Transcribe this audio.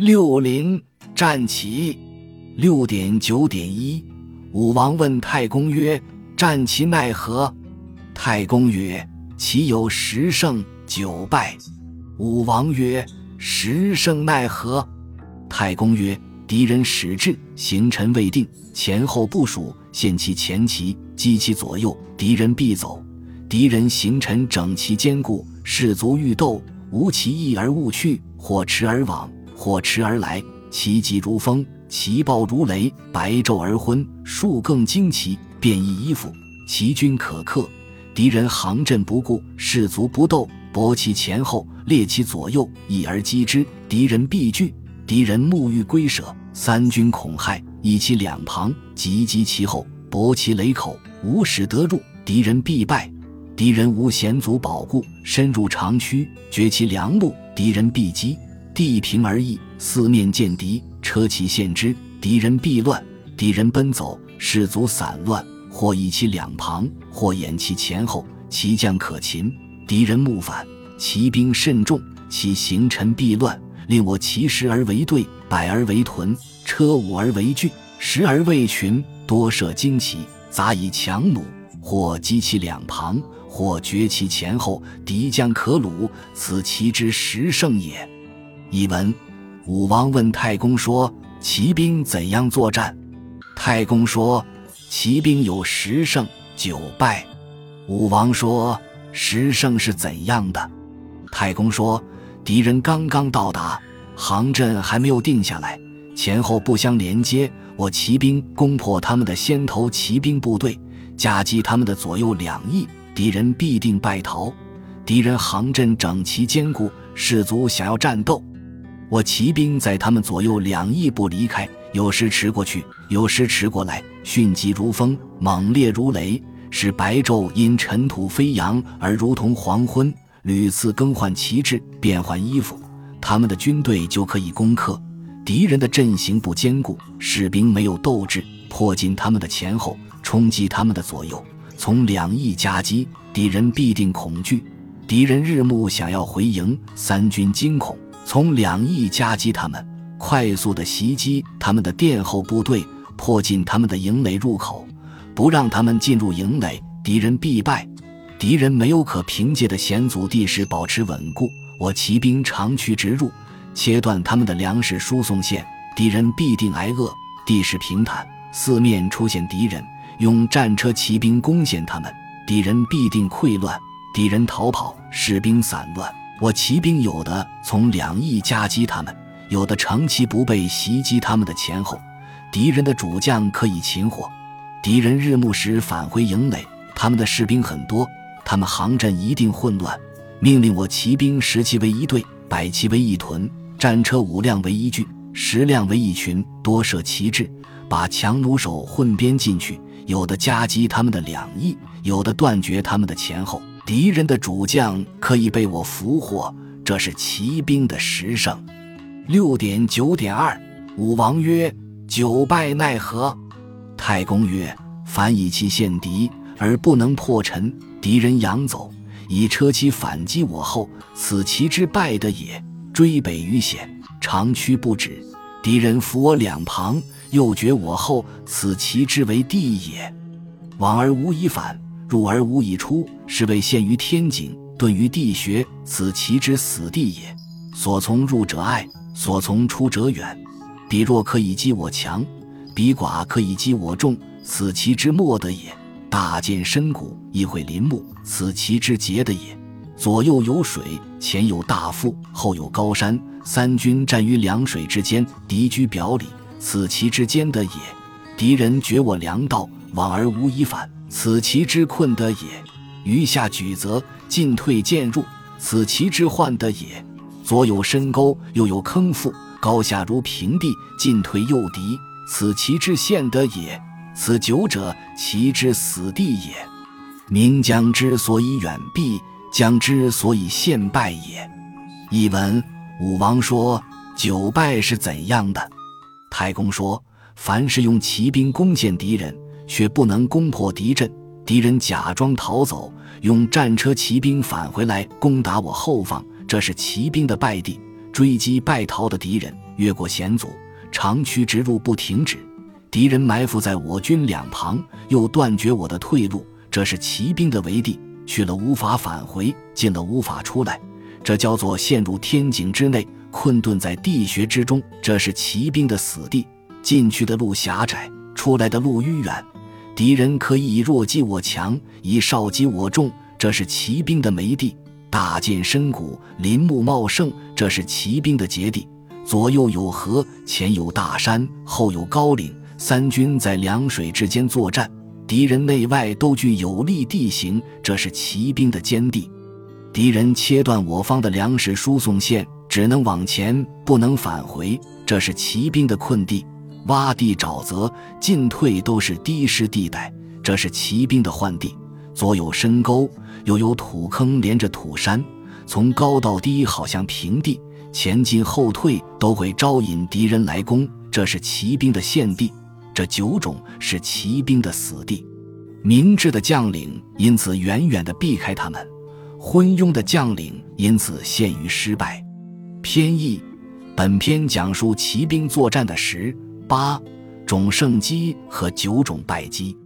六零战旗，六点九点一。武王问太公曰：“战其奈何？”太公曰：“其有十胜九败。”武王曰：“十胜奈何？”太公曰：“敌人始至，行臣未定，前后部署，现其前旗，击其左右，敌人必走。敌人行臣整齐坚固，士卒欲斗，无其意而勿去，或驰而往。”火驰而来，其疾如风，其暴如雷，白昼而昏，数更惊奇，便衣衣服，其军可克。敌人行阵不顾，士卒不斗，搏其前后，列其左右，一而击之，敌人必惧。敌人沐欲归舍，三军恐骇，以其两旁，急击其后，搏其雷口，无使得入，敌人必败。敌人无险阻保固，深入长驱，绝其粮路，敌人必击。地平而易，四面见敌，车骑陷之，敌人必乱。敌人奔走，士卒散乱，或以其两旁，或掩其前后，其将可擒。敌人目反，其兵甚众，其行臣必乱。令我骑十而为队，百而为屯，车五而为郡，十而为群，多设旌旗，杂以强弩，或击其两旁，或绝其前后，敌将可虏。此其之十胜也。译文：武王问太公说：“骑兵怎样作战？”太公说：“骑兵有十胜九败。”武王说：“十胜是怎样的？”太公说：“敌人刚刚到达，行阵还没有定下来，前后不相连接，我骑兵攻破他们的先头骑兵部队，夹击他们的左右两翼，敌人必定败逃。敌人行阵整齐坚固，士卒想要战斗。”我骑兵在他们左右两翼不离开，有时驰过去，有时驰过来，迅疾如风，猛烈如雷，使白昼因尘土飞扬而如同黄昏。屡次更换旗帜，变换衣服，他们的军队就可以攻克。敌人的阵型不坚固，士兵没有斗志，迫近他们的前后，冲击他们的左右，从两翼夹击，敌人必定恐惧。敌人日暮想要回营，三军惊恐。从两翼夹击他们，快速的袭击他们的殿后部队，迫近他们的营垒入口，不让他们进入营垒，敌人必败。敌人没有可凭借的险阻地势保持稳固，我骑兵长驱直入，切断他们的粮食输送线，敌人必定挨饿。地势平坦，四面出现敌人，用战车骑兵攻陷他们，敌人必定溃乱。敌人逃跑，士兵散乱。我骑兵有的从两翼夹击他们，有的长期不备袭击他们的前后。敌人的主将可以擒获。敌人日暮时返回营垒，他们的士兵很多，他们行阵一定混乱。命令我骑兵十骑为一队，百骑为一屯，战车五辆为一具，十辆为一群，多设旗帜，把强弩手混编进去。有的夹击他们的两翼，有的断绝他们的前后。敌人的主将可以被我俘获，这是骑兵的十胜。六点九点二，武王曰：“九败奈何？”太公曰：“凡以其陷敌而不能破陈，敌人佯走，以车骑反击我后，此其之败的也。追北于险，长驱不止，敌人伏我两旁，又绝我后，此其之为地也。往而无以返。”入而无以出，是谓陷于天井，遁于地穴，此其之死地也。所从入者爱，所从出者远。彼若可以击我强，彼寡可以击我众，此其之末得也。大见深谷，亦会林木，此其之结的也。左右有水，前有大腹，后有高山，三军战于两水之间，敌居表里，此其之间的也。敌人绝我粮道，往而无以返。此其之困得也，余下举则进退渐入，此其之患得也。左有深沟，右有坑腹，高下如平地，进退诱敌，此其之陷得也。此久者，其之死地也。名将之所以远避，将之所以陷败也。译文：武王说：“久败是怎样的？”太公说：“凡是用骑兵攻陷敌人。”却不能攻破敌阵，敌人假装逃走，用战车骑兵返回来攻打我后方，这是骑兵的败地。追击败逃的敌人，越过险阻，长驱直入不停止。敌人埋伏在我军两旁，又断绝我的退路，这是骑兵的围地。去了无法返回，进了无法出来，这叫做陷入天井之内，困顿在地穴之中。这是骑兵的死地。进去的路狭窄，出来的路迂远。敌人可以以弱击我强，以少击我重，这是骑兵的没地。大涧深谷，林木茂盛，这是骑兵的结地。左右有河，前有大山，后有高岭，三军在两水之间作战。敌人内外都具有利地形，这是骑兵的坚地。敌人切断我方的粮食输送线，只能往前，不能返回，这是骑兵的困地。洼地、沼泽、进退都是低湿地带，这是骑兵的患地。左有深沟，右有土坑连着土山，从高到低好像平地，前进后退都会招引敌人来攻，这是骑兵的陷地。这九种是骑兵的死地，明智的将领因此远远地避开他们，昏庸的将领因此陷于失败。偏义，本篇讲述骑兵作战的实八种胜机和九种败机。